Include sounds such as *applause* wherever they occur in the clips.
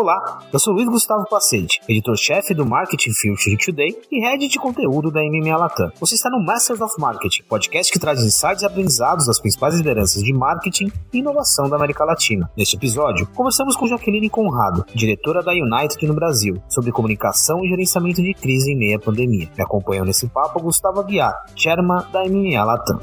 Olá, eu sou Luiz Gustavo Pacente, editor-chefe do Marketing Future Today e head de conteúdo da MMA Latam. Você está no Masters of Marketing, podcast que traz insights e aprendizados das principais lideranças de marketing e inovação da América Latina. Neste episódio, conversamos com Jaqueline Conrado, diretora da United no Brasil, sobre comunicação e gerenciamento de crise em meia pandemia. Me acompanham nesse papo Gustavo Aguiar, chairman da MMA Latam.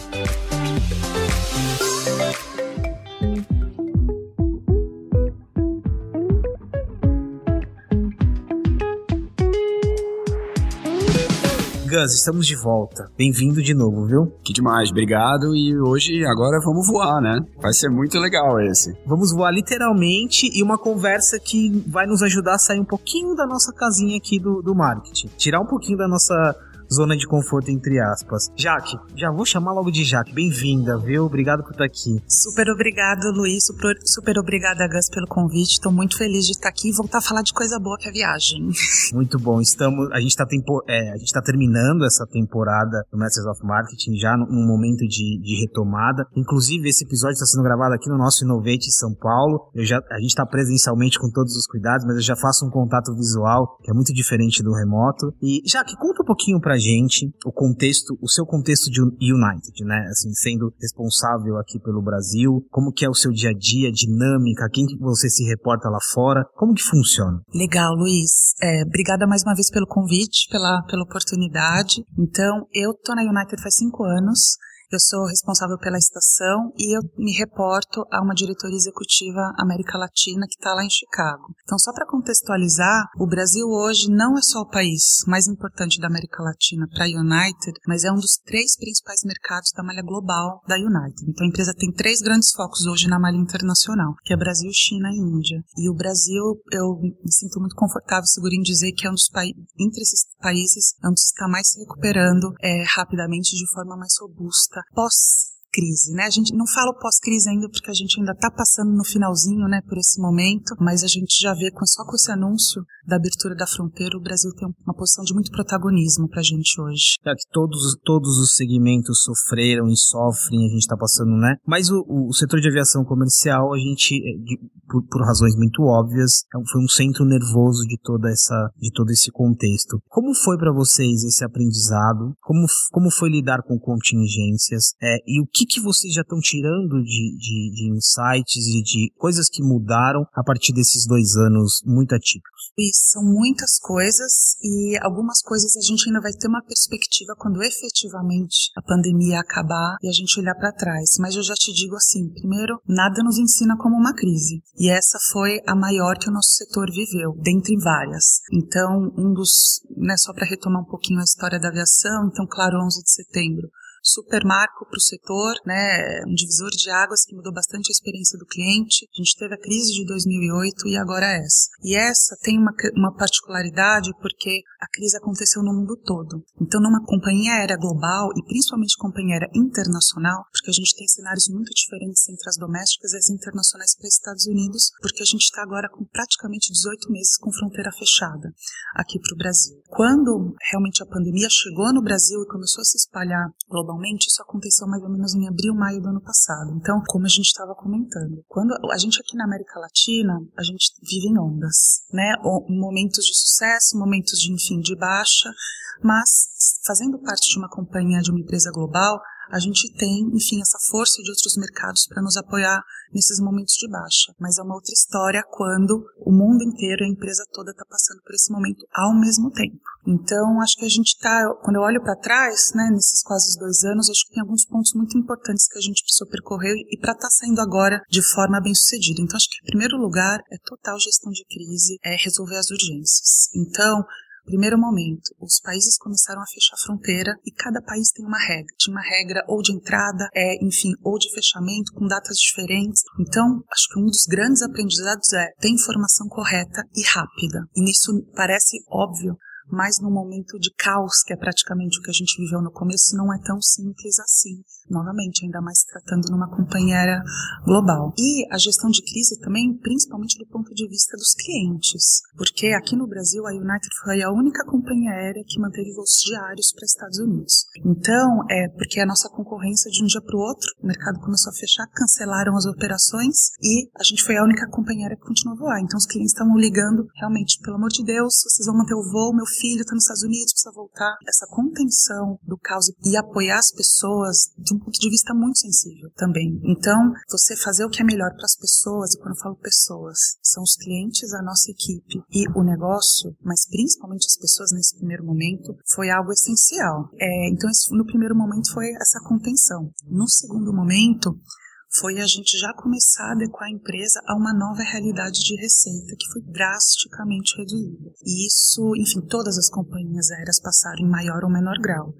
Gus, estamos de volta. Bem-vindo de novo, viu? Que demais, obrigado. E hoje, agora vamos voar, né? Vai ser muito legal esse. Vamos voar literalmente e uma conversa que vai nos ajudar a sair um pouquinho da nossa casinha aqui do, do marketing. Tirar um pouquinho da nossa zona de conforto, entre aspas. Jaque, já vou chamar logo de Jaque. Bem-vinda, viu? Obrigado por estar aqui. Super obrigado, Luiz. Super, super obrigada, Gus, pelo convite. Estou muito feliz de estar aqui e voltar a falar de coisa boa que é a viagem. *laughs* Muito bom. Estamos, a gente está é, a gente tá terminando essa temporada do Masters of Marketing já num momento de, de retomada. Inclusive, esse episódio está sendo gravado aqui no nosso Innovate em São Paulo. Eu já, a gente está presencialmente com todos os cuidados, mas eu já faço um contato visual que é muito diferente do remoto. E, Jaque, conta um pouquinho pra gente o contexto, o seu contexto de United, né? Assim, sendo responsável aqui pelo Brasil, como que é o seu dia a dia, dinâmica, quem que você se reporta lá fora, como que funciona? Legal, Luiz. É, obrigada mais uma vez pelo convite, pela, pela oportunidade. Então, eu tô na United faz cinco anos. Eu sou responsável pela estação e eu me reporto a uma diretoria executiva América Latina que está lá em Chicago. Então, só para contextualizar, o Brasil hoje não é só o país mais importante da América Latina para a United, mas é um dos três principais mercados da malha global da United. Então, a empresa tem três grandes focos hoje na malha internacional, que é Brasil, China e Índia. E o Brasil, eu me sinto muito confortável, seguro em dizer que é um dos países, entre esses países, é um dos que está mais se recuperando é, rapidamente de forma mais robusta pós crise, né? A gente não fala pós-crise ainda porque a gente ainda está passando no finalzinho, né, por esse momento, mas a gente já vê só com esse anúncio da abertura da fronteira, o Brasil tem uma posição de muito protagonismo para a gente hoje. É que todos, todos os segmentos sofreram e sofrem, a gente está passando, né? Mas o, o, setor de aviação comercial, a gente, é, de, por, por, razões muito óbvias, é foi um centro nervoso de toda essa, de todo esse contexto. Como foi para vocês esse aprendizado? Como, como foi lidar com contingências? É, e o que que vocês já estão tirando de, de, de insights e de coisas que mudaram a partir desses dois anos muito atípicos? Isso, são muitas coisas e algumas coisas a gente ainda vai ter uma perspectiva quando efetivamente a pandemia acabar e a gente olhar para trás. Mas eu já te digo assim, primeiro, nada nos ensina como uma crise. E essa foi a maior que o nosso setor viveu, dentre várias. Então, um dos, né, só para retomar um pouquinho a história da aviação, então, claro, 11 de setembro, super marco para o setor, né, um divisor de águas que mudou bastante a experiência do cliente. A gente teve a crise de 2008 e agora essa. E essa tem uma, uma particularidade porque a crise aconteceu no mundo todo. Então, numa companhia aérea global e principalmente companhia aérea internacional, porque a gente tem cenários muito diferentes entre as domésticas e as internacionais para os Estados Unidos, porque a gente está agora com praticamente 18 meses com fronteira fechada aqui para o Brasil. Quando realmente a pandemia chegou no Brasil e começou a se espalhar globalmente, Normalmente isso aconteceu mais ou menos em abril, maio do ano passado. Então, como a gente estava comentando, quando a gente aqui na América Latina, a gente vive em ondas, né? Momentos de sucesso, momentos de, enfim, de baixa, mas fazendo parte de uma companhia, de uma empresa global, a gente tem, enfim, essa força de outros mercados para nos apoiar nesses momentos de baixa. Mas é uma outra história quando o mundo inteiro, a empresa toda está passando por esse momento ao mesmo tempo. Então, acho que a gente está, quando eu olho para trás, né, nesses quase dois anos, acho que tem alguns pontos muito importantes que a gente precisou percorrer e para estar tá saindo agora de forma bem sucedida. Então, acho que em primeiro lugar é total gestão de crise, é resolver as urgências. Então, Primeiro momento, os países começaram a fechar a fronteira e cada país tem uma regra. Tinha uma regra ou de entrada, é, enfim, ou de fechamento, com datas diferentes. Então, acho que um dos grandes aprendizados é ter informação correta e rápida. E nisso parece óbvio, mas num momento de caos, que é praticamente o que a gente viveu no começo, não é tão simples assim. Novamente, ainda mais tratando numa companheira global. E a gestão de crise também, principalmente do ponto de vista dos clientes, porque aqui no Brasil a United foi a única companhia aérea que manteve voos diários para Estados Unidos. Então, é porque a nossa concorrência de um dia para o outro, o mercado começou a fechar, cancelaram as operações e a gente foi a única companhia aérea que continuou a voar. Então, os clientes estavam ligando, realmente, pelo amor de Deus, vocês vão manter o voo, meu filho está nos Estados Unidos, precisa voltar. Essa contenção do caos e apoiar as pessoas de um ponto de vista muito sensível também. Então, você fazer o que é melhor para as pessoas, e quando eu falo pessoas, são os clientes, a nossa equipe e o negócio, mas principalmente as pessoas nesse primeiro momento, foi algo essencial. É, então, no primeiro momento foi essa contenção. No segundo momento, foi a gente já começar a adequar a empresa a uma nova realidade de receita que foi drasticamente reduzida. E isso, enfim, todas as companhias aéreas passaram em maior ou menor grau.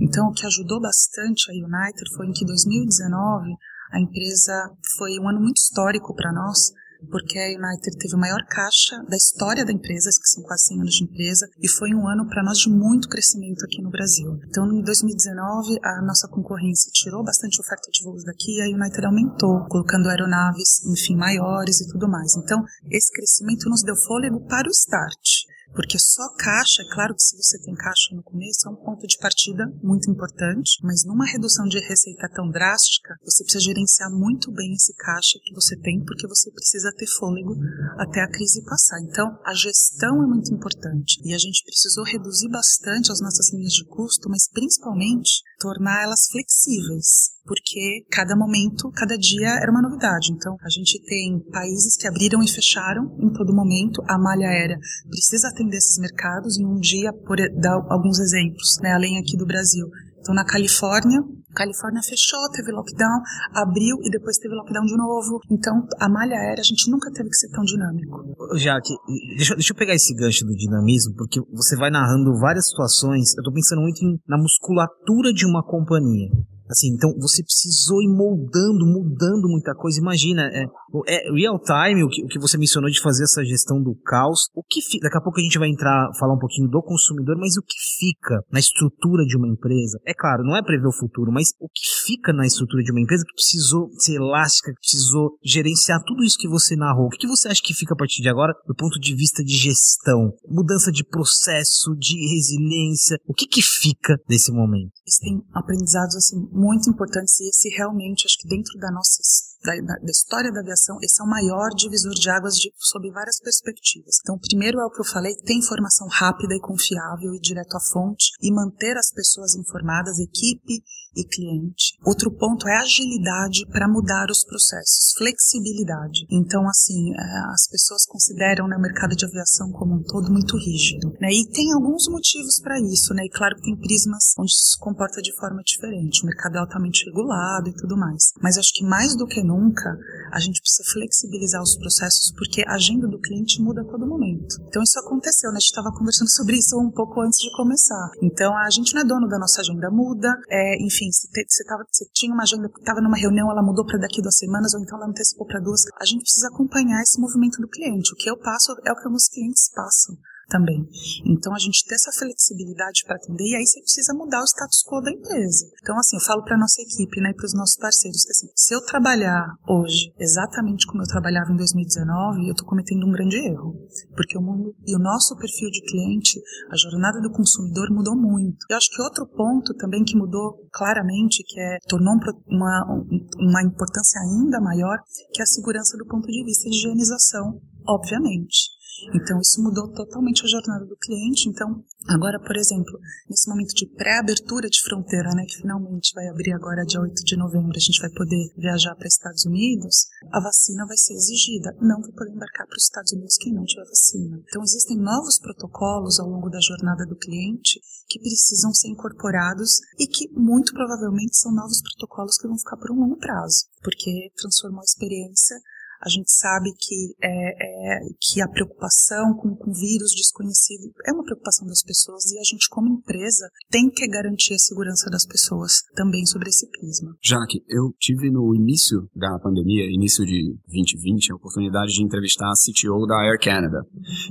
Então, o que ajudou bastante a United foi em que 2019 a empresa foi um ano muito histórico para nós, porque a United teve o maior caixa da história da empresa, que são quase 100 anos de empresa, e foi um ano para nós de muito crescimento aqui no Brasil. Então, em 2019, a nossa concorrência tirou bastante oferta de voos daqui e a United aumentou, colocando aeronaves, enfim, maiores e tudo mais. Então, esse crescimento nos deu fôlego para o start. Porque só caixa, é claro que se você tem caixa no começo, é um ponto de partida muito importante, mas numa redução de receita tão drástica, você precisa gerenciar muito bem esse caixa que você tem, porque você precisa ter fôlego até a crise passar. Então, a gestão é muito importante. E a gente precisou reduzir bastante as nossas linhas de custo, mas principalmente tornar elas flexíveis porque cada momento, cada dia era uma novidade. Então, a gente tem países que abriram e fecharam em todo momento. A malha aérea precisa atender esses mercados. Em um dia, por dar alguns exemplos, né, além aqui do Brasil. Então, na Califórnia, Califórnia fechou, teve lockdown, abriu e depois teve lockdown de novo. Então, a malha aérea, a gente nunca teve que ser tão dinâmico. Jaque, deixa, deixa eu pegar esse gancho do dinamismo, porque você vai narrando várias situações. Eu tô pensando muito em, na musculatura de uma companhia. Assim, então você precisou ir moldando, mudando muita coisa. Imagina, é, é real time, o que, o que você mencionou de fazer essa gestão do caos. O que daqui a pouco a gente vai entrar, falar um pouquinho do consumidor, mas o que fica na estrutura de uma empresa? É claro, não é prever o futuro, mas o que fica na estrutura de uma empresa que precisou ser elástica, que precisou gerenciar tudo isso que você narrou. O que você acha que fica a partir de agora do ponto de vista de gestão? Mudança de processo, de resiliência. O que que fica desse momento? Existem aprendizados assim muito importantes e esse realmente, acho que dentro da nossa da, da, história da aviação, esse é o maior divisor de águas de, sob várias perspectivas. Então, primeiro é o que eu falei, ter informação rápida e confiável e direto à fonte e manter as pessoas informadas, equipe e cliente. Outro ponto é agilidade para mudar os processos, flexibilidade. Então, assim, é, as pessoas consideram né, o mercado de aviação como um todo muito rígido. Né? E tem alguns motivos para isso, né? E claro que tem prismas onde se comporta de forma diferente. O mercado é altamente regulado e tudo mais. Mas acho que mais do que nunca, a gente precisa flexibilizar os processos porque a agenda do cliente muda a todo momento. Então isso aconteceu, né? A gente estava conversando sobre isso um pouco antes de começar. Então a gente não é dono da nossa agenda, muda. É, enfim, se você, tava, você tinha uma agenda, estava numa reunião, ela mudou para daqui duas semanas, ou então ela antecipou para duas. A gente precisa acompanhar esse movimento do cliente. O que eu passo é o que meus clientes passam também. Então a gente tem essa flexibilidade para atender e aí você precisa mudar o status quo da empresa. Então assim, eu falo para nossa equipe, né, para os nossos parceiros que assim, se eu trabalhar hoje exatamente como eu trabalhava em 2019, eu estou cometendo um grande erro, porque o mundo e o nosso perfil de cliente, a jornada do consumidor mudou muito. Eu acho que outro ponto também que mudou claramente, que é tornou uma, uma importância ainda maior, que é a segurança do ponto de vista de higienização, obviamente. Então, isso mudou totalmente a jornada do cliente. Então, agora, por exemplo, nesse momento de pré-abertura de fronteira, né, que finalmente vai abrir agora dia 8 de novembro, a gente vai poder viajar para Estados Unidos, a vacina vai ser exigida. Não vai poder embarcar para os Estados Unidos quem não tiver vacina. Então, existem novos protocolos ao longo da jornada do cliente que precisam ser incorporados e que, muito provavelmente, são novos protocolos que vão ficar por um longo prazo, porque transformou a experiência A gente sabe que, é, é, que a preocupação com, com vírus desconhecido é uma preocupação das pessoas e a gente, como empresa, tem que garantir a segurança das pessoas também sobre esse prisma. Jaque, eu tive no início da pandemia, início de 2020, a oportunidade de entrevistar a CTO da Air Canada.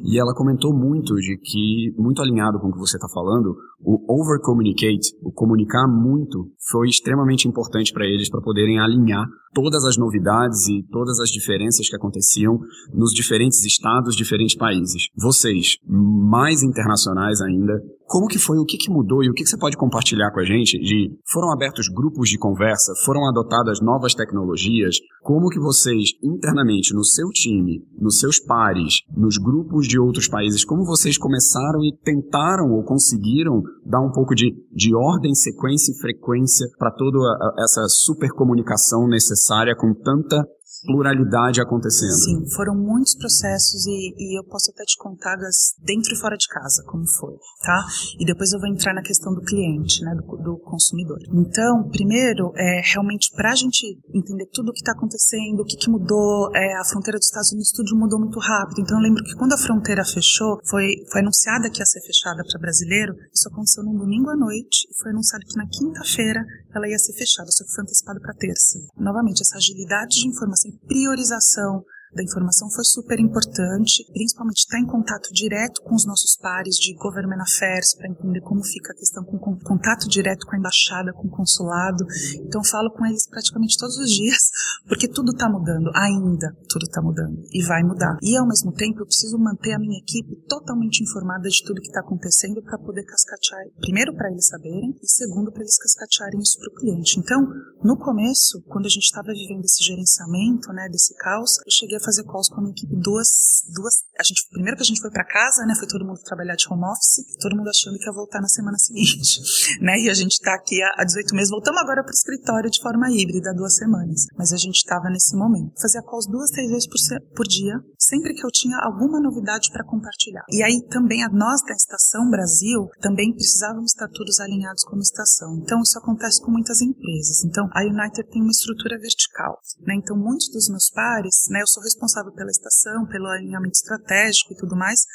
E ela comentou muito de que, muito alinhado com o que você está falando, o over-communicate, o comunicar muito, foi extremamente importante para eles para poderem alinhar todas as novidades e todas as diferenças que aconteciam nos diferentes estados, diferentes países. Vocês, mais internacionais ainda, como que foi, o que, que mudou? E o que, que você pode compartilhar com a gente de foram abertos grupos de conversa, foram adotadas novas tecnologias, como que vocês internamente no seu time, nos seus pares, nos grupos de outros países, como vocês começaram e tentaram ou conseguiram dar um pouco de, de ordem, sequência e frequência para toda essa super comunicação necessária com tanta pluralidade acontecendo. Sim, foram muitos processos e, e, eu posso até te contar das dentro e fora de casa como foi, tá? E depois eu vou entrar na questão do cliente, né, do, do consumidor. Então, primeiro, é realmente para a gente entender tudo o que está acontecendo, o que, que mudou, é, a fronteira dos Estados Unidos tudo mudou muito rápido. Então, eu lembro que quando a fronteira fechou, foi, foi anunciada que ia ser fechada para brasileiro. Isso aconteceu num domingo à noite e foi anunciado que na quinta-feira ela ia ser fechada, só que foi antecipado para terça. Novamente, essa agilidade de informação priorização da informação foi super importante, principalmente estar em contato direto com os nossos pares de Government Affairs para entender como fica a questão com, com contato direto com a embaixada, com o consulado. Então falo com eles praticamente todos os dias, *laughs* porque tudo está mudando, ainda tudo está mudando e vai mudar. E ao mesmo tempo eu preciso manter a minha equipe totalmente informada de tudo que está acontecendo para poder cascatear, primeiro para eles saberem e segundo para eles cascatearem isso para o cliente. Então, no começo, quando a gente estava vivendo esse gerenciamento, né, desse caos, eu cheguei fazer calls com a minha equipe duas, duas. A gente, primeiro que a gente foi para casa, né? Foi todo mundo trabalhar de home office, todo mundo achando que ia voltar na semana seguinte, *laughs* né? E a gente tá aqui há 18 meses, voltamos agora para o escritório de forma híbrida, duas semanas. Mas a gente estava nesse momento. Fazia calls duas, três vezes por, por dia, sempre que eu tinha alguma novidade para compartilhar. E aí também a nós da Estação Brasil também precisávamos estar todos alinhados como estação. Então isso acontece com muitas empresas. Então a United tem uma estrutura vertical, né? Então muitos dos meus pares, né? Eu sou responsável pela estação, pelo alinhamento estratégico e tudo mais,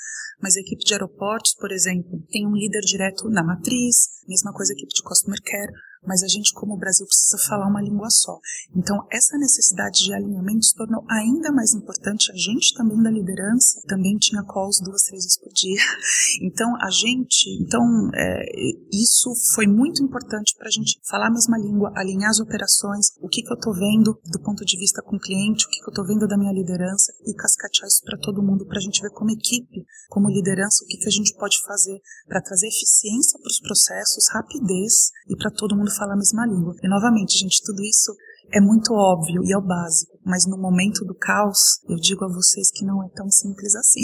mas a equipe de aeroportos, por exemplo, tem um líder direto na matriz, mesma coisa equipe de customer care, mas a gente, como o Brasil, precisa falar uma língua só. Então, essa necessidade de alinhamento se tornou ainda mais importante. A gente também da liderança também tinha calls duas, três vezes por dia. *laughs* Então, a gente, então, é, isso foi muito importante para a gente falar a mesma língua, alinhar as operações, o que, que eu estou vendo do ponto de vista com o cliente, o que, que eu estou vendo da minha liderança e cascatear isso para todo mundo, para a gente ver como equipe, como liderança, o que, que a gente pode fazer para trazer eficiência para os processos, rapidez e para todo mundo fala a mesma língua. E novamente, gente, tudo isso é muito óbvio e é o básico, mas no momento do caos, eu digo a vocês que não é tão simples assim.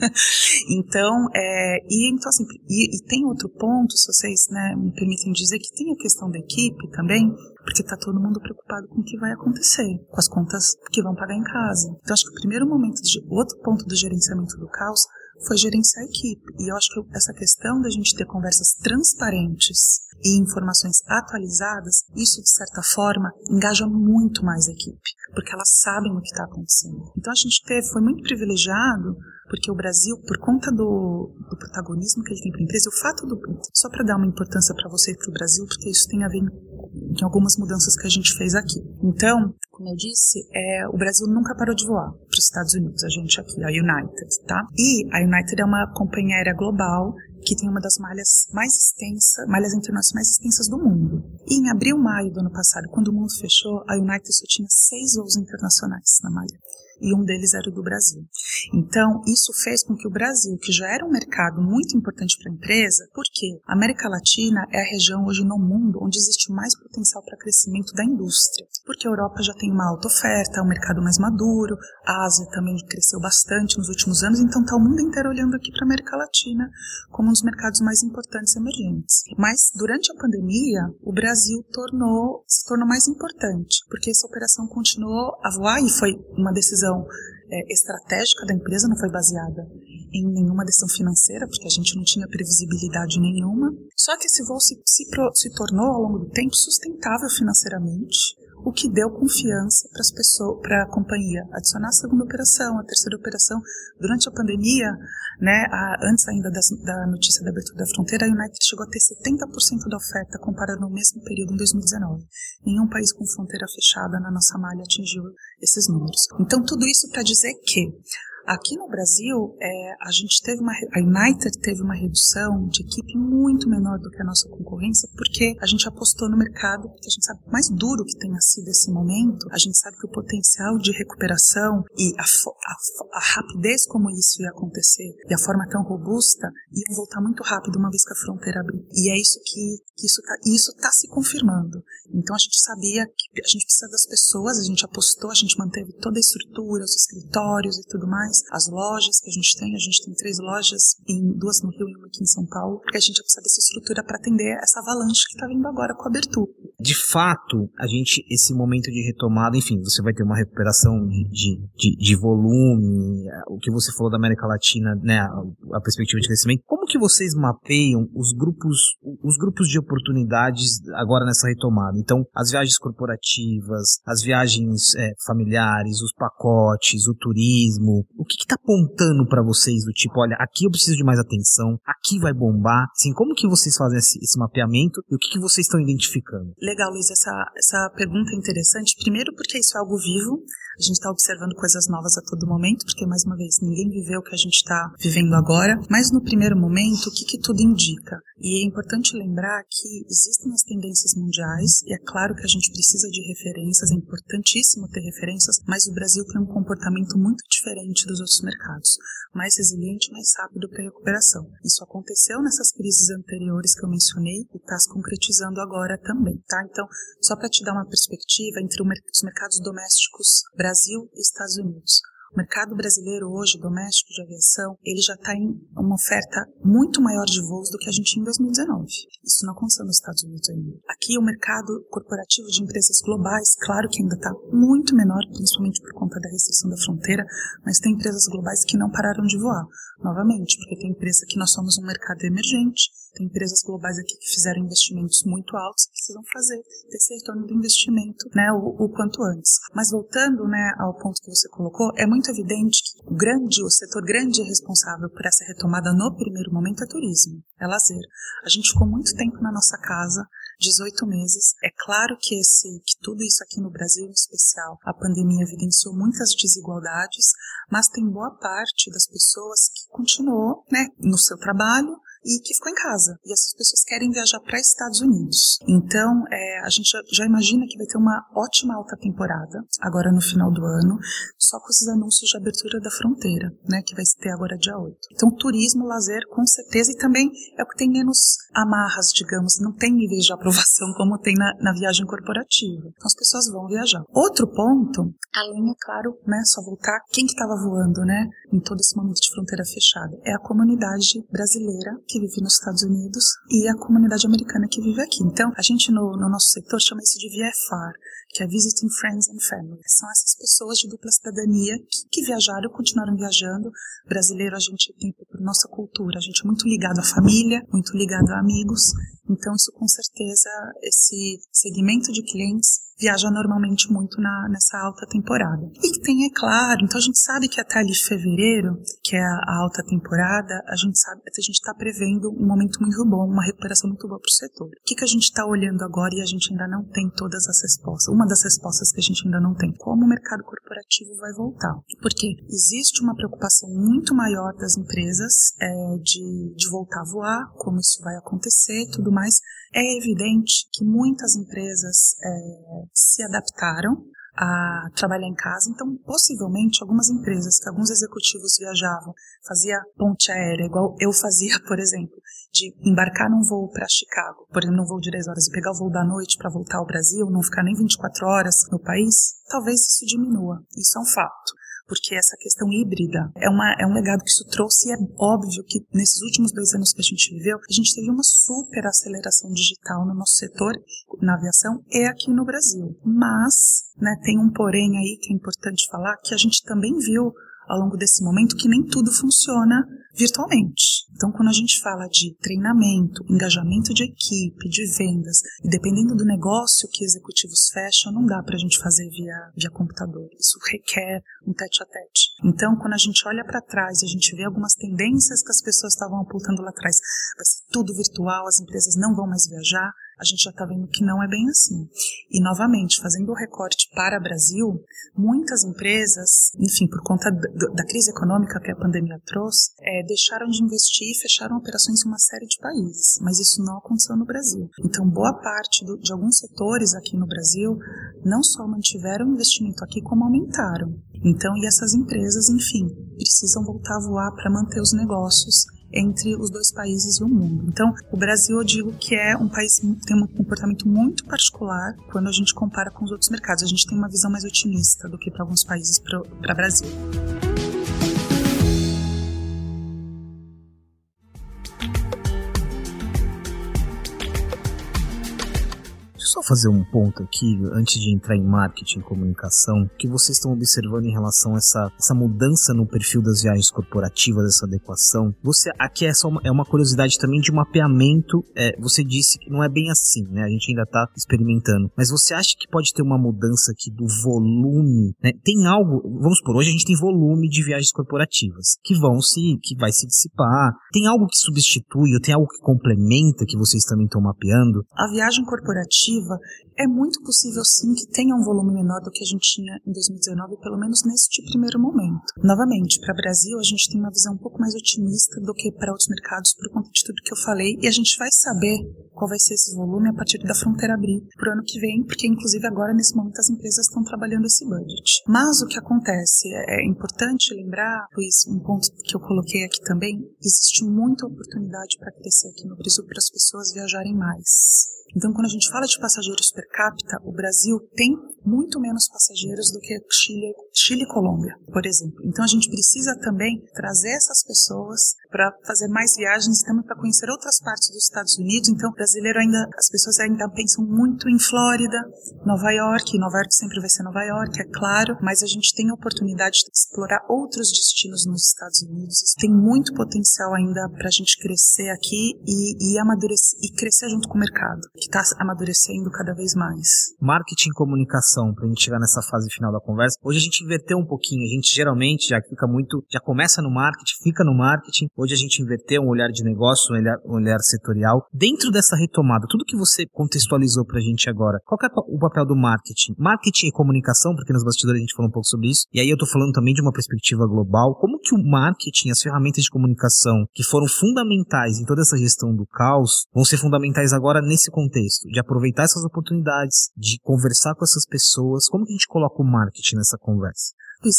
*laughs* então, é, e, então assim, e, e, tem outro ponto, se vocês né, me permitem dizer, que tem a questão da equipe também, porque está todo mundo preocupado com o que vai acontecer, com as contas que vão pagar em casa. Então, acho que o primeiro momento, de, outro ponto do gerenciamento do caos foi gerenciar a equipe. E eu acho que essa questão da gente ter conversas transparentes e informações atualizadas, isso de certa forma engaja muito mais a equipe, porque elas sabem o que está acontecendo. Então a gente teve, foi muito privilegiado, porque o Brasil, por conta do, do protagonismo que ele tem para a empresa, o fato do. Só para dar uma importância para você e para o Brasil, porque isso tem a ver em algumas mudanças que a gente fez aqui. Então, como eu disse, é, o Brasil nunca parou de voar para os Estados Unidos, a gente aqui, a United, tá? E a United é uma companhia aérea global que tem uma das malhas mais extensas, malhas internacionais mais extensas do mundo. E em abril, maio do ano passado, quando o mundo fechou, a United só tinha seis voos internacionais na malha e um deles era o do Brasil. Então, isso fez com que o Brasil, que já era um mercado muito importante para a empresa, porque a América Latina é a região hoje no mundo onde existe mais potencial para crescimento da indústria, porque a Europa já tem uma alta oferta, é um mercado mais maduro, a Ásia também cresceu bastante nos últimos anos, então está o mundo inteiro olhando aqui para a América Latina como um dos mercados mais importantes emergentes. Mas durante a pandemia, o Brasil tornou, se tornou mais importante, porque essa operação continuou a voar e foi uma decisão decisão é, estratégica da empresa, não foi baseada em nenhuma decisão financeira, porque a gente não tinha previsibilidade nenhuma. Só que esse voo se, se, se tornou, ao longo do tempo, sustentável financeiramente. O que deu confiança para as pessoas, para a companhia adicionar a segunda operação, a terceira operação. Durante a pandemia, né, a, antes ainda das, da notícia da abertura da fronteira, a United chegou a ter 70% da oferta comparado no mesmo período em 2019. Nenhum país com fronteira fechada na nossa malha atingiu esses números. Então, tudo isso para dizer que Aqui no Brasil, é, a gente teve uma, a United teve uma redução de equipe muito menor do que a nossa concorrência, porque a gente apostou no mercado, porque a gente sabe mais duro que tenha sido esse momento, a gente sabe que o potencial de recuperação e a, a, a rapidez como isso ia acontecer e a forma tão robusta ia voltar muito rápido uma vez que a fronteira abrir. E é isso que, que isso está isso tá se confirmando. Então a gente sabia que a gente precisa das pessoas, a gente apostou, a gente manteve toda a estrutura, os escritórios e tudo mais, as lojas que a gente tem, a gente tem três lojas, em duas no Rio e uma aqui em São Paulo, porque a gente precisa dessa estrutura para atender essa avalanche que está vindo agora com a abertura. De fato, a gente, esse momento de retomada, enfim, você vai ter uma recuperação de, de, de volume, o que você falou da América Latina, né, a, a perspectiva de crescimento. Como que vocês mapeiam os grupos, os grupos de oportunidades agora nessa retomada? Então, as viagens corporativas, as viagens é, familiares, os pacotes, o turismo, o que está apontando para vocês do tipo, olha, aqui eu preciso de mais atenção, aqui vai bombar? Assim, como que vocês fazem esse, esse mapeamento e o que, que vocês estão identificando? Legal, Luiz, essa, essa pergunta é interessante. Primeiro porque isso é algo vivo, a gente está observando coisas novas a todo momento, porque, mais uma vez, ninguém viveu o que a gente está vivendo agora. Mas, no primeiro momento, o que, que tudo indica? E é importante lembrar que existem as tendências mundiais, e é claro que a gente precisa de referências, é importantíssimo ter referências, mas o Brasil tem um comportamento muito diferente dos outros mercados, mais resiliente, mais rápido para a recuperação. Isso aconteceu nessas crises anteriores que eu mencionei e está se concretizando agora também, tá? Então, só para te dar uma perspectiva, entre os mercados domésticos Brasil e Estados Unidos. O mercado brasileiro hoje, doméstico de aviação, ele já está em uma oferta muito maior de voos do que a gente tinha em 2019. Isso não aconteceu nos Estados Unidos ainda. Aqui o mercado corporativo de empresas globais, claro que ainda está muito menor, principalmente por conta da restrição da fronteira, mas tem empresas globais que não pararam de voar. Novamente, porque tem empresa que nós somos um mercado emergente, empresas globais aqui que fizeram investimentos muito altos precisam fazer esse retorno do investimento né, o, o quanto antes. Mas voltando né, ao ponto que você colocou, é muito evidente que o grande, o setor grande responsável por essa retomada no primeiro momento é turismo, é lazer. A gente ficou muito tempo na nossa casa, 18 meses. É claro que esse, que tudo isso aqui no Brasil, em especial, a pandemia evidenciou muitas desigualdades, mas tem boa parte das pessoas que continuou, né, no seu trabalho, e que ficou em casa. E essas pessoas querem viajar para Estados Unidos. Então, é, a gente já, já, imagina que vai ter uma ótima alta temporada agora no final do ano, só com esses anúncios de abertura da fronteira, né, que vai ter agora dia 8. Então, turismo, lazer, com certeza, e também é o que tem menos amarras, digamos, não tem níveis de aprovação como tem na, na viagem corporativa. Então, as pessoas vão viajar. Outro ponto, além, é claro, né, só voltar, quem que estava voando, né, em todo esse momento de fronteira fechada? É a comunidade brasileira que vive nos Estados Unidos e a comunidade americana que vive aqui. Então, a gente no, no nosso setor chama isso de VFR, que é Visiting Friends and Family. São essas pessoas de dupla cidadania que, que viajaram, continuaram viajando. Brasileiro, a gente tem, por nossa cultura, a gente é muito ligado à família, muito ligado a amigos. Então, isso com certeza, esse segmento de clientes viaja normalmente muito na, nessa alta temporada. E tem, é claro, então a gente sabe que até ali fevereiro, que é a alta temporada, a gente sabe, a gente está prevendo um momento muito bom, uma recuperação muito boa para o setor. O que, que a gente está olhando agora e a gente ainda não tem todas as respostas? Uma das respostas que a gente ainda não tem, como o mercado corporativo vai voltar. Porque existe uma preocupação muito maior das empresas é, de, de voltar a voar, como isso vai acontecer tudo mais, é evidente que muitas empresas é, se adaptaram a trabalhar em casa, então possivelmente algumas empresas que alguns executivos viajavam, fazia ponte aérea, igual eu fazia, *laughs* por exemplo, de embarcar num voo para Chicago, por exemplo, num voo de 10 horas e pegar o voo da noite para voltar ao Brasil, não ficar nem 24 horas no país, talvez isso diminua. Isso é um fato porque essa questão híbrida é, uma, é um legado que isso trouxe e é óbvio que nesses últimos dois anos que a gente viveu, a gente teve uma super aceleração digital no nosso setor, na aviação e aqui no Brasil. Mas, né, tem um porém aí que é importante falar, que a gente também viu ao longo desse momento que nem tudo funciona virtualmente. Então, quando a gente fala de treinamento, engajamento de equipe, de vendas, e dependendo do negócio que executivos fecham, não dá para a gente fazer via, via computador. Isso requer um tete a tete. Então, quando a gente olha para trás e a gente vê algumas tendências que as pessoas estavam apontando lá atrás, vai ser tudo virtual, as empresas não vão mais viajar, a gente já está vendo que não é bem assim. E, novamente, fazendo o recorte para o Brasil, muitas empresas, enfim, por conta da crise econômica que a pandemia trouxe, é, deixaram de investir fecharam operações em uma série de países, mas isso não aconteceu no Brasil. Então, boa parte do, de alguns setores aqui no Brasil não só mantiveram o investimento aqui, como aumentaram. Então, e essas empresas, enfim, precisam voltar a voar para manter os negócios entre os dois países e o mundo. Então, o Brasil, eu digo que é um país que tem um comportamento muito particular quando a gente compara com os outros mercados. A gente tem uma visão mais otimista do que para alguns países para o Brasil. Só fazer um ponto aqui, antes de entrar em marketing e comunicação, que vocês estão observando em relação a essa, essa mudança no perfil das viagens corporativas, essa adequação. Você, aqui é só uma, é uma curiosidade também de mapeamento. É, você disse que não é bem assim, né? A gente ainda está experimentando. Mas você acha que pode ter uma mudança aqui do volume? Né? Tem algo, vamos por hoje a gente tem volume de viagens corporativas que vão se, que vai se dissipar. Tem algo que substitui ou tem algo que complementa que vocês também estão mapeando? A viagem corporativa é muito possível sim que tenha um volume menor do que a gente tinha em 2019, pelo menos neste primeiro momento. Novamente, para o Brasil, a gente tem uma visão um pouco mais otimista do que para outros mercados, por conta de tudo que eu falei, e a gente vai saber qual vai ser esse volume a partir da fronteira abrir para o ano que vem, porque inclusive agora, nesse momento, as empresas estão trabalhando esse budget. Mas o que acontece, é importante lembrar, Luiz, um ponto que eu coloquei aqui também, existe muita oportunidade para crescer aqui no Brasil para as pessoas viajarem mais. Então, quando a gente fala de passageiros per capita, o Brasil tem muito menos passageiros do que Chile, Chile e Colômbia, por exemplo. Então, a gente precisa também trazer essas pessoas para fazer mais viagens, também para conhecer outras partes dos Estados Unidos. Então, brasileiro ainda, as pessoas ainda pensam muito em Flórida, Nova York. Nova York sempre vai ser Nova York, é claro, mas a gente tem a oportunidade de explorar outros destinos nos Estados Unidos. Tem muito potencial ainda para a gente crescer aqui e, e amadurecer e crescer junto com o mercado, que está amadurecendo cada vez mais. Marketing e para a gente chegar nessa fase final da conversa. Hoje a gente inverteu um pouquinho. A gente geralmente já fica muito, já começa no marketing, fica no marketing Hoje a gente inverteu um olhar de negócio, um olhar, um olhar setorial. Dentro dessa retomada, tudo que você contextualizou pra gente agora, qual é o papel do marketing? Marketing e comunicação, porque nos bastidores a gente falou um pouco sobre isso. E aí eu tô falando também de uma perspectiva global. Como que o marketing, as ferramentas de comunicação que foram fundamentais em toda essa gestão do caos, vão ser fundamentais agora nesse contexto, de aproveitar essas oportunidades, de conversar com essas pessoas. Como que a gente coloca o marketing nessa conversa?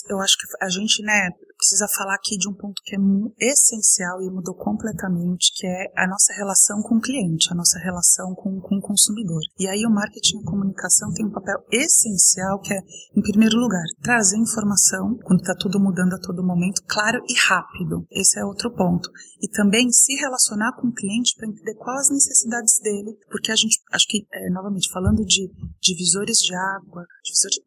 Eu acho que a gente, né, precisa falar aqui de um ponto que é essencial e mudou completamente, que é a nossa relação com o cliente, a nossa relação com, com o consumidor. E aí o marketing e comunicação tem um papel essencial que é, em primeiro lugar, trazer informação quando está tudo mudando a todo momento, claro e rápido. Esse é outro ponto. E também se relacionar com o cliente para entender quais as necessidades dele, porque a gente, acho que, é, novamente, falando de divisores de água,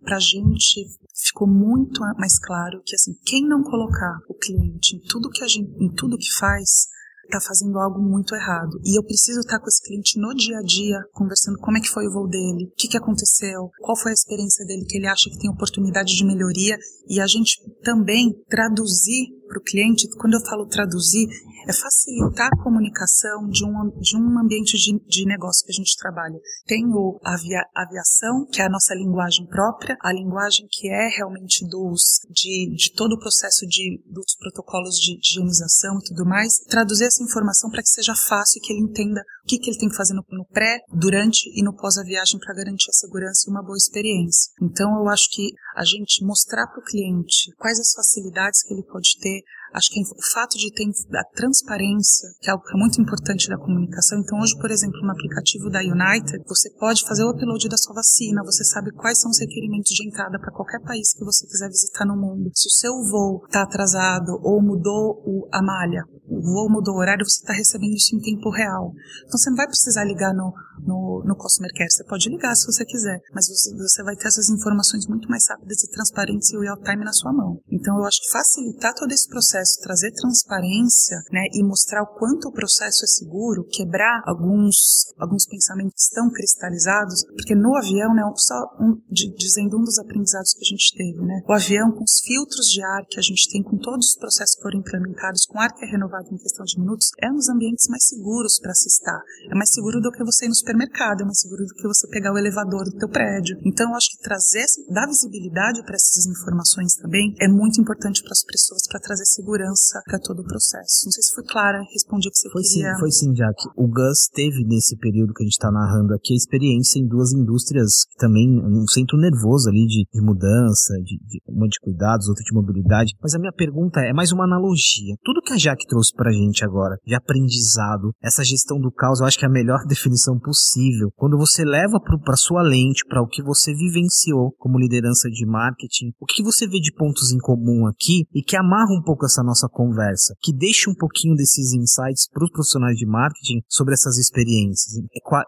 para a gente ficou muito mais claro que assim, quem não coloca colocar o cliente em tudo que a gente, em tudo que faz, está fazendo algo muito errado. E eu preciso estar com esse cliente no dia a dia, conversando como é que foi o voo dele, o que, que aconteceu, qual foi a experiência dele que ele acha que tem oportunidade de melhoria, e a gente também traduzir para o cliente, quando eu falo traduzir, é facilitar a comunicação de um, de um ambiente de, de negócio que a gente trabalha. Tem o avia, aviação, que é a nossa linguagem própria, a linguagem que é realmente dos, de, de todo o processo de, dos protocolos de, de higienização e tudo mais, traduzir essa informação para que seja fácil e que ele entenda o que, que ele tem que fazer no, no pré, durante e no pós a viagem para garantir a segurança e uma boa experiência. Então eu acho que a gente mostrar para o cliente quais as facilidades que ele pode ter, Acho que o fato de ter a transparência, que é algo que é muito importante da comunicação. Então, hoje, por exemplo, no aplicativo da United, você pode fazer o upload da sua vacina, você sabe quais são os requerimentos de entrada para qualquer país que você quiser visitar no mundo. Se o seu voo está atrasado ou mudou a malha, voo mudou o horário, você está recebendo isso em tempo real. Então você não vai precisar ligar no, no, no Customer Care. Você pode ligar se você quiser, mas você, você vai ter essas informações muito mais rápidas e transparentes e real time na sua mão. Então eu acho que facilitar todo esse processo, trazer transparência, né, e mostrar o quanto o processo é seguro, quebrar alguns alguns pensamentos estão cristalizados, porque no avião, né, só um, de, dizendo um dos aprendizados que a gente teve, né, o avião com os filtros de ar que a gente tem, com todos os processos que foram implementados, com ar que é renovado em questão de minutos, é um dos ambientes mais seguros para se estar. É mais seguro do que você ir no supermercado, é mais seguro do que você pegar o elevador do teu prédio. Então, eu acho que trazer, dar visibilidade para essas informações também é muito importante para as pessoas, para trazer segurança para todo o processo. Não sei se foi clara, respondi o que você foi queria. Sim, foi sim, Jack. O Gus teve nesse período que a gente está narrando aqui a experiência em duas indústrias que também um centro nervoso ali de, de mudança, de, de uma de cuidados, outra de mobilidade. Mas a minha pergunta é mais uma analogia. Tudo que a Jack trouxe para a gente agora de aprendizado, essa gestão do caos, eu acho que é a melhor *laughs* definição possível. Quando você leva para sua lente, para o que você vivenciou como liderança de marketing, o que você vê de pontos em comum aqui e que amarra um pouco essa nossa conversa, que deixa um pouquinho desses insights para os profissionais de marketing sobre essas experiências.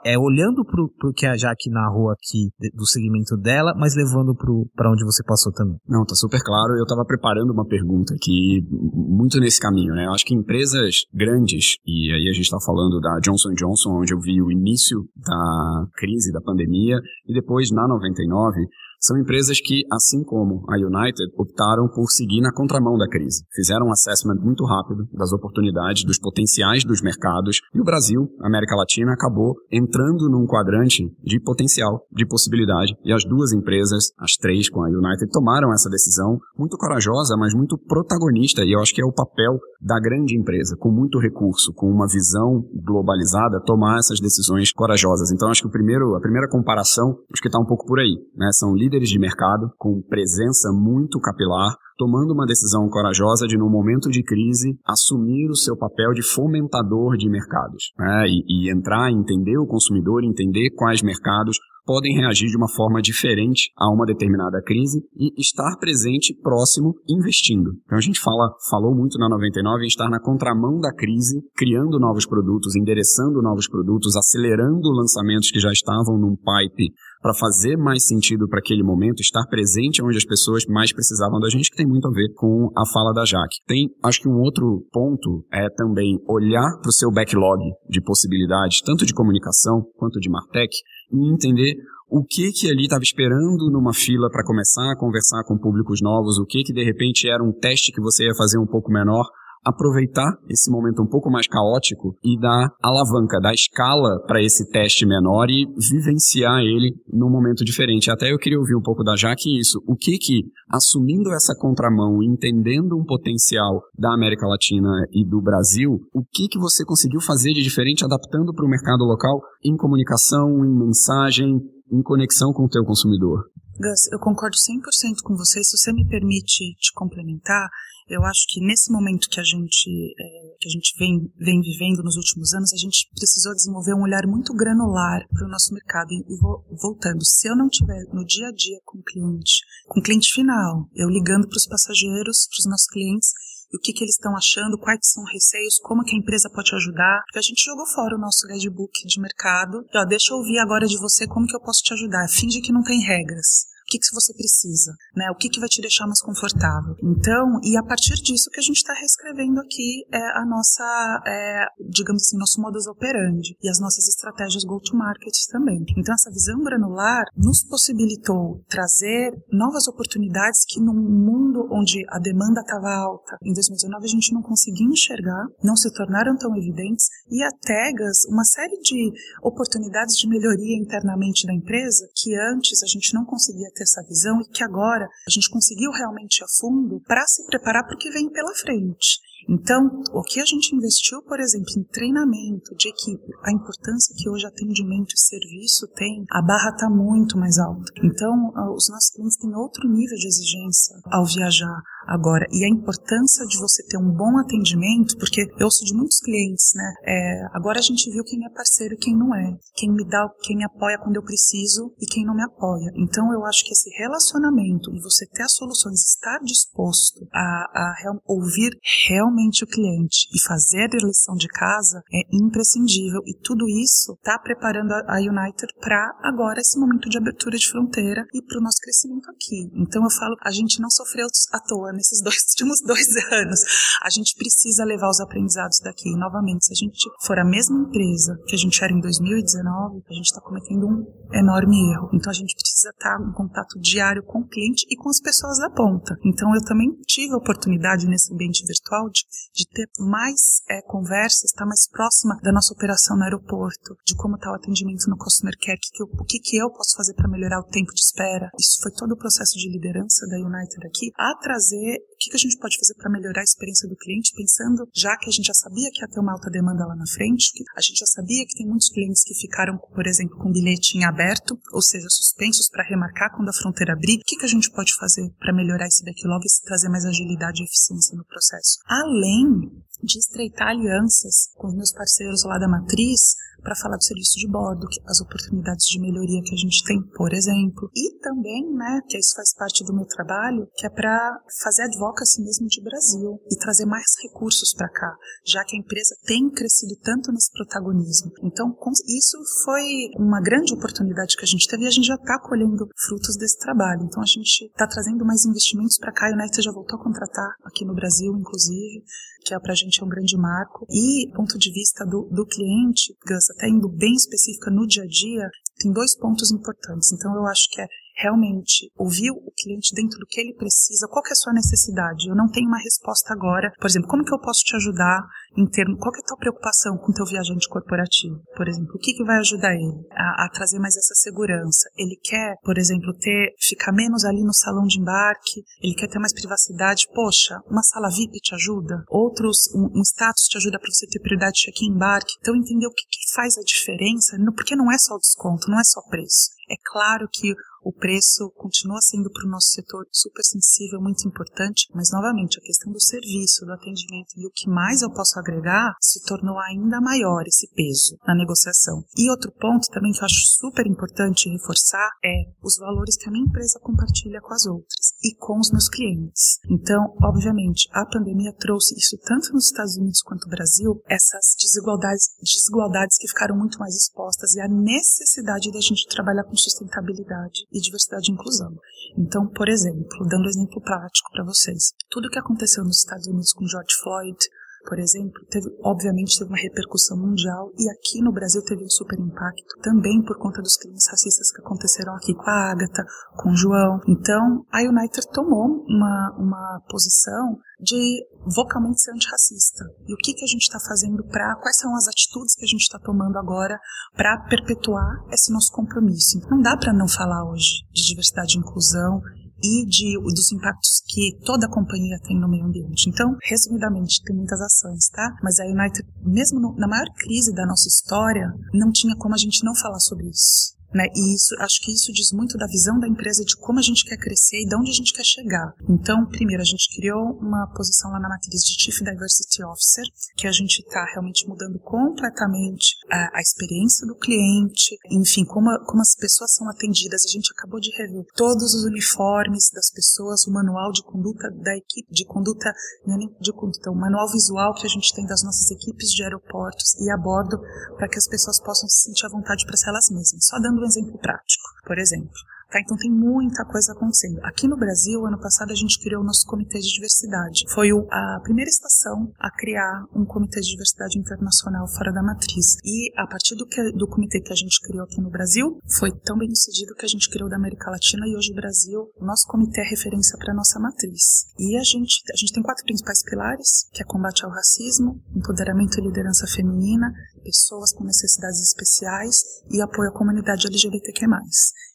É, é olhando para o que a Jaque narrou aqui do segmento dela, mas levando para onde você passou também. Não, tá super claro. Eu estava preparando uma pergunta aqui, muito nesse caminho, né? Eu acho que empresas grandes, e aí a gente está falando da Johnson Johnson, onde eu vi o início da crise, da pandemia, e depois na 99, são empresas que, assim como a United, optaram por seguir na contramão da crise. Fizeram um assessment muito rápido das oportunidades, dos potenciais dos mercados, e o Brasil, América Latina, acabou entrando num quadrante de potencial, de possibilidade. E as duas empresas, as três com a United, tomaram essa decisão muito corajosa, mas muito protagonista, e eu acho que é o papel da grande empresa, com muito recurso, com uma visão globalizada, tomar essas decisões corajosas. Então, acho que o primeiro, a primeira comparação, acho que está um pouco por aí. Né? São líderes líderes de mercado com presença muito capilar, tomando uma decisão corajosa de, num momento de crise, assumir o seu papel de fomentador de mercados. Né? E, e entrar, entender o consumidor, entender quais mercados podem reagir de uma forma diferente a uma determinada crise e estar presente, próximo, investindo. Então a gente fala, falou muito na 99 em estar na contramão da crise, criando novos produtos, endereçando novos produtos, acelerando lançamentos que já estavam num pipe para fazer mais sentido para aquele momento, estar presente onde as pessoas mais precisavam da gente, que tem muito a ver com a fala da Jaque. Tem, acho que um outro ponto é também olhar para o seu backlog de possibilidades, tanto de comunicação quanto de Martech, e entender o que que ali estava esperando numa fila para começar a conversar com públicos novos, o que que de repente era um teste que você ia fazer um pouco menor, aproveitar esse momento um pouco mais caótico e dar alavanca, dar escala para esse teste menor e vivenciar ele num momento diferente. Até eu queria ouvir um pouco da Jaque isso. O que que, assumindo essa contramão, entendendo um potencial da América Latina e do Brasil, o que que você conseguiu fazer de diferente adaptando para o mercado local em comunicação, em mensagem, em conexão com o teu consumidor? Gus, eu concordo 100% com você. Se você me permite te complementar, eu acho que nesse momento que a gente, é, que a gente vem, vem vivendo nos últimos anos, a gente precisou desenvolver um olhar muito granular para o nosso mercado. E, e voltando, se eu não tiver no dia a dia com o cliente, com o cliente final, eu ligando para os passageiros, para os nossos clientes, o que, que eles estão achando, quais são receios, como que a empresa pode ajudar. Porque a gente jogou fora o nosso guidebook de mercado. E, ó, deixa eu ouvir agora de você como que eu posso te ajudar. Finge que não tem regras que, que você precisa, né? O que, que vai te deixar mais confortável. Então, e a partir disso que a gente está reescrevendo aqui é a nossa, é, digamos assim, nosso modus operandi e as nossas estratégias go-to-market também. Então, essa visão granular nos possibilitou trazer novas oportunidades que num mundo onde a demanda estava alta, em 2019 a gente não conseguia enxergar, não se tornaram tão evidentes e a Tegas, uma série de oportunidades de melhoria internamente da empresa que antes a gente não conseguia ter essa visão e que agora a gente conseguiu realmente a fundo para se preparar para o que vem pela frente. Então, o que a gente investiu, por exemplo, em treinamento de equipe, a importância que hoje atendimento e serviço tem, a barra está muito mais alta. Então, os nossos clientes têm outro nível de exigência ao viajar agora. E a importância de você ter um bom atendimento, porque eu sou de muitos clientes, né? É, agora a gente viu quem é parceiro e quem não é. Quem me dá, quem me apoia quando eu preciso e quem não me apoia. Então eu acho que esse relacionamento e você ter as soluções, estar disposto a, a real, ouvir realmente realmente o cliente e fazer a lição de casa é imprescindível e tudo isso está preparando a United para agora esse momento de abertura de fronteira e para o nosso crescimento aqui. Então eu falo, a gente não sofreu à toa nesses *laughs* dois últimos dois anos. A gente precisa levar os aprendizados daqui. E, novamente, se a gente for a mesma empresa que a gente era em 2019, a gente está cometendo um enorme erro. Então a gente precisa estar tá em contato diário com o cliente e com as pessoas da ponta. Então eu também tive a oportunidade nesse ambiente virtual de, de ter mais é, conversas, estar tá mais próxima da nossa operação no aeroporto, de como está o atendimento no customer care, que que eu, o que, que eu posso fazer para melhorar o tempo de espera. Isso foi todo o processo de liderança da United aqui, a trazer que, que a gente pode fazer para melhorar a experiência do cliente, pensando, já que a gente já sabia que ia ter uma alta demanda lá na frente, que a gente já sabia que tem muitos clientes que ficaram, por exemplo, com bilhete em aberto, ou seja, suspensos para remarcar quando a fronteira abrir, o que, que a gente pode fazer para melhorar esse backlog e trazer mais agilidade e eficiência no processo? Além de estreitar alianças com os meus parceiros lá da matriz para falar do serviço de bordo, as oportunidades de melhoria que a gente tem, por exemplo. E também, né, que isso faz parte do meu trabalho, que é para fazer advocacy mesmo de Brasil e trazer mais recursos para cá, já que a empresa tem crescido tanto nesse protagonismo. Então, isso foi uma grande oportunidade que a gente teve e a gente já está colhendo frutos desse trabalho. Então, a gente está trazendo mais investimentos para cá e o United já voltou a contratar aqui no Brasil, inclusive que é para a gente é um grande marco. E, do ponto de vista do, do cliente, Gus, até indo bem específica no dia a dia, tem dois pontos importantes. Então, eu acho que é realmente ouvir o cliente dentro do que ele precisa, qual é a sua necessidade. Eu não tenho uma resposta agora. Por exemplo, como que eu posso te ajudar em termos, qual é a tua preocupação com o teu viajante corporativo? Por exemplo, o que, que vai ajudar ele a, a, trazer mais essa segurança? Ele quer, por exemplo, ter, ficar menos ali no salão de embarque, ele quer ter mais privacidade. Poxa, uma sala VIP te ajuda? Outros, um, um status te ajuda para você ter prioridade de check-in embarque? Então, entender o que, que faz a diferença, porque não é só o desconto, não é só preço. É claro que o preço continua sendo para o nosso setor super sensível, muito importante, mas novamente a questão do serviço, do atendimento e o que mais eu posso agregar se tornou ainda maior esse peso na negociação. E outro ponto também que eu acho super importante reforçar é os valores que a minha empresa compartilha com as outras e com os meus clientes. Então, obviamente, a pandemia trouxe isso tanto nos Estados Unidos quanto no Brasil, essas desigualdades, desigualdades que ficaram muito mais expostas e a necessidade da gente trabalhar com sustentabilidade e diversidade e inclusão. Então, por exemplo, dando um exemplo prático para vocês, tudo que aconteceu nos Estados Unidos com George Floyd, por exemplo, teve, obviamente teve uma repercussão mundial e aqui no Brasil teve um super impacto também por conta dos crimes racistas que aconteceram aqui com a Agatha, com o João. Então, a United tomou uma, uma posição de vocalmente ser antirracista. E o que, que a gente está fazendo para, quais são as atitudes que a gente está tomando agora para perpetuar esse nosso compromisso. Não dá para não falar hoje de diversidade e inclusão e de, dos impactos que toda a companhia tem no meio ambiente. Então, resumidamente, tem muitas ações, tá? Mas a United, mesmo no, na maior crise da nossa história, não tinha como a gente não falar sobre isso. Né? E isso, acho que isso diz muito da visão da empresa de como a gente quer crescer e de onde a gente quer chegar. Então, primeiro, a gente criou uma posição lá na matriz de Chief Diversity Officer, que a gente está realmente mudando completamente a, a, experiência do cliente, enfim, como, a, como as pessoas são atendidas. A gente acabou de rever todos os uniformes das pessoas, o manual de conduta da equipe, de conduta, não é nem de conduta, o manual visual que a gente tem das nossas equipes de aeroportos e a bordo, para que as pessoas possam se sentir à vontade para ser elas mesmas. Só dando exemplo prático. Por exemplo, Tá? Então tem muita coisa acontecendo. Aqui no Brasil, ano passado, a gente criou o nosso Comitê de Diversidade. Foi a primeira estação a criar um Comitê de Diversidade Internacional fora da matriz. E a partir do, que, do comitê que a gente criou aqui no Brasil, foi tão bem sucedido que a gente criou da América Latina e hoje o Brasil, o nosso comitê é referência para a nossa matriz. E a gente, a gente tem quatro principais pilares, que é combate ao racismo, empoderamento e liderança feminina, pessoas com necessidades especiais e apoio à comunidade LGBTQ+.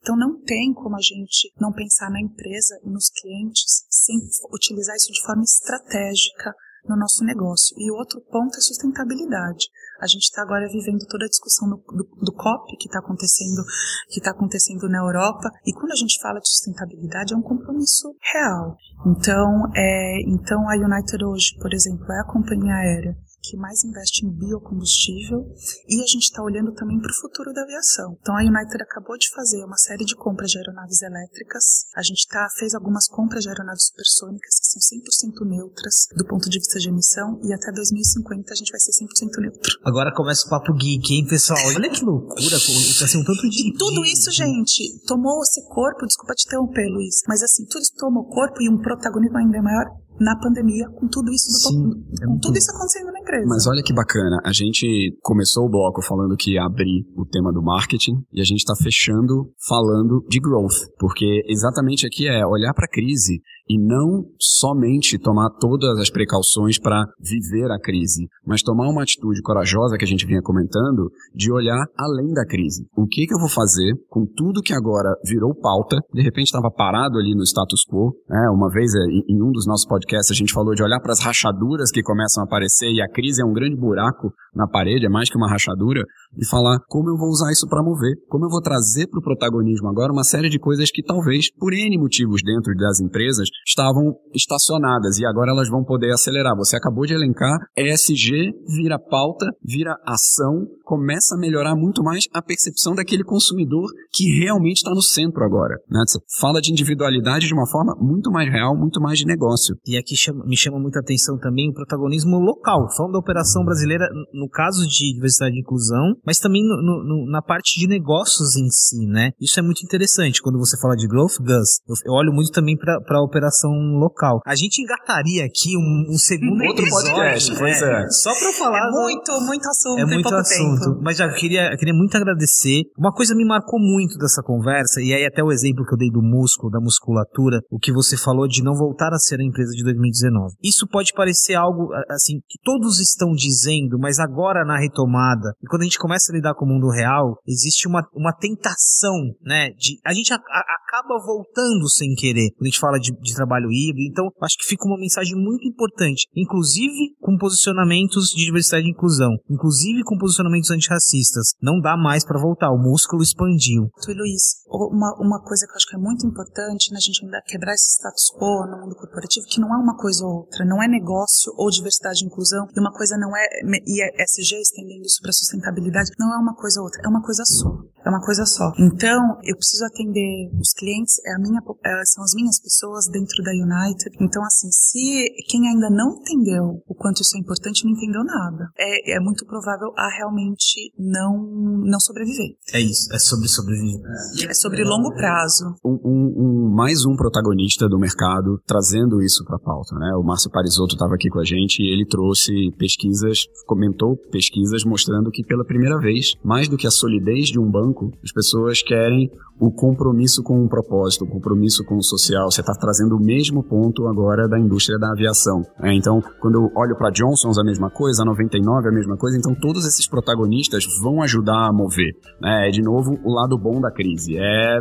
Então não tem como a gente não pensar na empresa e nos clientes sem utilizar isso de forma estratégica no nosso negócio. E outro ponto é sustentabilidade. A gente está agora vivendo toda a discussão do, do, do COP que está acontecendo, que está acontecendo na Europa. E quando a gente fala de sustentabilidade, é um compromisso real. Então, é, então a United hoje, por exemplo, é a companhia aérea que mais investe em biocombustível e a gente está olhando também para o futuro da aviação. Então a United acabou de fazer uma série de compras de aeronaves elétricas. A gente tá, fez algumas compras de aeronaves supersônicas que são 100% neutras do ponto de vista de emissão e até 2050 a gente vai ser 100% neutro. Agora começa o papo geek, hein, pessoal? Olha que loucura, assim, um tanto de... E tudo isso, gente, tomou esse corpo, desculpa te interromper, Luiz, mas assim, tudo isso tomou corpo e um protagonismo ainda maior na pandemia, com tudo isso, do, Sim, é com tudo isso acontecendo na empresa. Mas olha que bacana, a gente começou o bloco falando que ia abrir o tema do marketing e a gente está fechando falando de growth, porque exatamente aqui é olhar para a crise e não somente tomar todas as precauções para viver a crise, mas tomar uma atitude corajosa que a gente vinha comentando de olhar além da crise. O que, que eu vou fazer com tudo que agora virou pauta, de repente estava parado ali no status quo. Né? Uma vez é, em um dos nossos podcasts a gente falou de olhar para as rachaduras que começam a aparecer e a crise é um grande buraco na parede, é mais que uma rachadura, e falar como eu vou usar isso para mover, como eu vou trazer para o protagonismo agora uma série de coisas que talvez, por N motivos dentro das empresas, estavam estacionadas e agora elas vão poder acelerar. Você acabou de elencar, ESG vira pauta, vira ação, começa a melhorar muito mais a percepção daquele consumidor que realmente está no centro agora. Né? Você fala de individualidade de uma forma muito mais real, muito mais de negócio. E aqui chama, me chama muita atenção também o protagonismo local. Falando da operação brasileira, no caso de diversidade e inclusão, mas também no, no, na parte de negócios em si, né? Isso é muito interessante. Quando você fala de growth, Gus, eu, eu olho muito também para a operação local. A gente engataria aqui um, um segundo Outro episódio, podcast, pois é. é. Só para falar. É muito, muito assunto é muito assunto. Tempo. Mas já eu queria, eu queria muito agradecer. Uma coisa me marcou muito dessa conversa, e aí até o exemplo que eu dei do músculo, da musculatura, o que você falou de não voltar a ser a empresa de 2019. Isso pode parecer algo, assim, que todos estão dizendo, mas agora na retomada, e quando a gente começa a lidar com o mundo real, existe uma, uma tentação, né, de, a gente a, a, acaba voltando sem querer, quando a gente fala de, de trabalho híbrido. Então, acho que fica uma mensagem muito importante, inclusive com posicionamentos de diversidade e inclusão, inclusive com posicionamentos antirracistas. Não dá mais para voltar, o músculo expandiu. Tu, Luiz, uma, uma coisa que eu acho que é muito importante né, gente ainda quebrar esse status quo no mundo corporativo, que não é uma coisa ou outra, não é negócio ou diversidade e inclusão, e uma coisa não é, e é SG estendendo isso para sustentabilidade, não é uma coisa ou outra, é uma coisa só. É uma coisa só. Então, eu preciso atender os clientes, é a minha, é, são as minhas pessoas dentro da United. Então, assim, se quem ainda não entendeu o quanto isso é importante, não entendeu nada. É, é muito provável a realmente não, não sobreviver. É isso, é sobre sobreviver. É sobre longo prazo. Um, um, um, mais um protagonista do mercado trazendo isso para a pauta, né? O Márcio Parisotto estava aqui com a gente e ele trouxe pesquisas, comentou pesquisas mostrando que pela primeira vez, mais do que a solidez de um banco, as pessoas querem o compromisso com um propósito, o compromisso com o social. Você está trazendo o mesmo ponto agora da indústria da aviação. É, então, quando eu olho para Johnson's a mesma coisa, a 99 a mesma coisa, então todos esses protagonistas vão ajudar a mover. Né? É de novo o lado bom da crise. É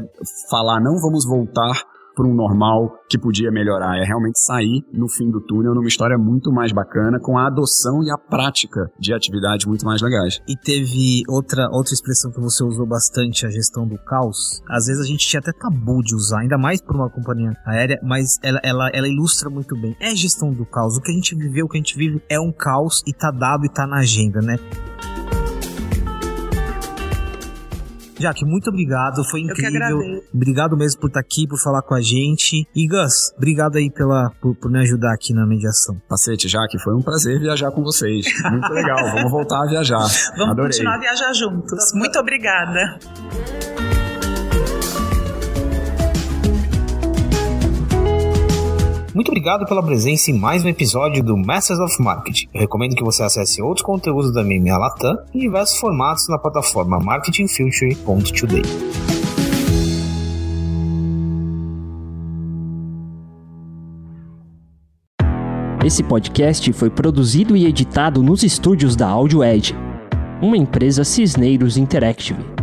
falar não vamos voltar para um normal que podia melhorar. É realmente sair no fim do túnel numa história muito mais bacana, com a adoção e a prática de atividades muito mais legais. E teve outra, outra expressão que você usou bastante, a gestão do caos. Às vezes a gente tinha até tabu de usar, ainda mais para uma companhia aérea, mas ela, ela, ela ilustra muito bem. É gestão do caos. O que a gente viveu, o que a gente vive é um caos e tá dado e tá na agenda, né? Jaque, muito obrigado, foi incrível. Obrigado mesmo por estar aqui, por falar com a gente. E Gus, obrigado aí pela, por, por me ajudar aqui na mediação. Pacete, Jaque, foi um prazer viajar com vocês. Muito legal, vamos voltar a viajar. *laughs* Vamos Adorei. continuar a viajar juntos. Muito obrigada. Muito obrigado pela presença em mais um episódio do Masters of Marketing. Eu recomendo que você acesse outros conteúdos da MMA Latam em diversos formatos na plataforma marketingfuture.today. Esse podcast foi produzido e editado nos estúdios da Audio Edge, uma empresa Cisneiros Interactive.